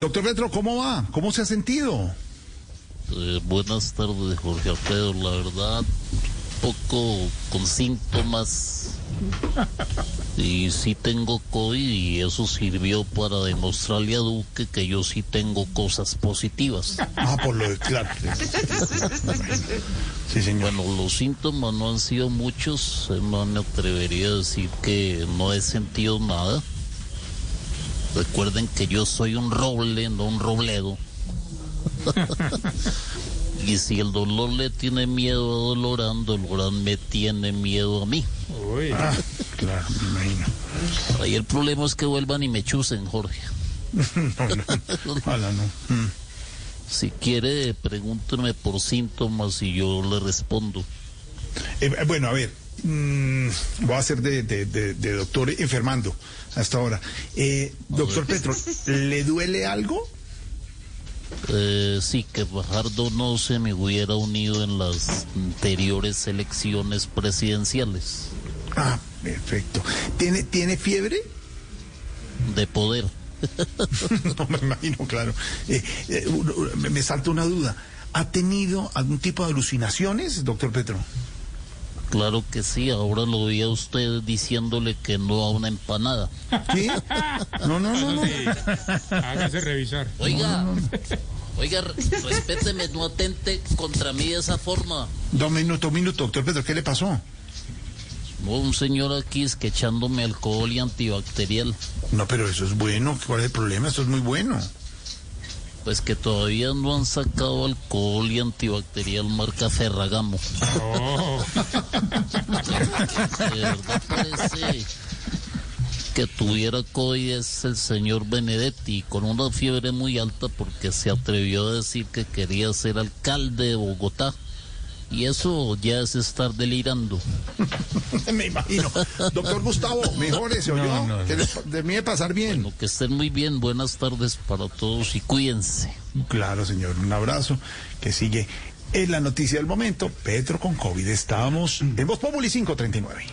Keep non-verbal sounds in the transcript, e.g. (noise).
Doctor Petro, ¿cómo va? ¿Cómo se ha sentido? Eh, buenas tardes, Jorge Alfredo. La verdad, poco con síntomas. (laughs) Y sí tengo COVID y eso sirvió para demostrarle a Duque que yo sí tengo cosas positivas. (laughs) Ah, por lo de claro. (laughs) Sí, señor. Bueno, los síntomas no han sido muchos. eh, No me atrevería a decir que no he sentido nada. Recuerden que yo soy un roble, no un robledo. (laughs) y si el dolor le tiene miedo a Dolorán, Dolorán me tiene miedo a mí. Uy, Ah, claro, me imagino. Ahí el problema es que vuelvan y me chusen, Jorge. (laughs) No, no. Ojalá no. Mm. Si quiere, pregúnteme por síntomas y yo le respondo. Eh, eh, bueno, a ver. Mm, voy a hacer de, de- de- de doctor enfermando hasta ahora. Eh, doctor Petro, (laughs) ¿le duele algo? Eh, sí, que Fajardo no se me hubiera unido en las anteriores elecciones presidenciales Ah, perfecto. ¿Tiene, ¿tiene fiebre? de poder. (laughs) No me imagino, claro. Eh, eh, me salta una duda. ¿Ha tenido algún tipo de alucinaciones, doctor Petro? Claro que sí, ahora lo vi a usted diciéndole que no a una empanada. ¿Sí? No, no, no, no. sí. Hágase revisar. Oiga, oiga, re- respéteme, no atente contra mí de esa forma. Dos minutos, un minuto, doctor Petro, ¿qué le pasó? No, un señor aquí es que echándome alcohol y antibacterial. No, pero eso es bueno. ¿Cuál es el problema? Eso es muy bueno. Pues que todavía no han sacado alcohol y antibacterial marca Ferragamo. Oh, De verdad parece que tuviera COVID es el señor Benedetti con una fiebre muy alta porque se atrevió a decir que quería ser alcalde de Bogotá. Y eso ya es estar delirando. (laughs) Me imagino. Doctor Gustavo, mejores, ¿oyó? No, no, no. Que le- termine de pasar bien. Lo que estén muy bien, buenas tardes para todos y cuídense. Claro, señor. Un abrazo. Que sigue en la noticia del momento. Petro con COVID. Estábamos en Voz Populi 539.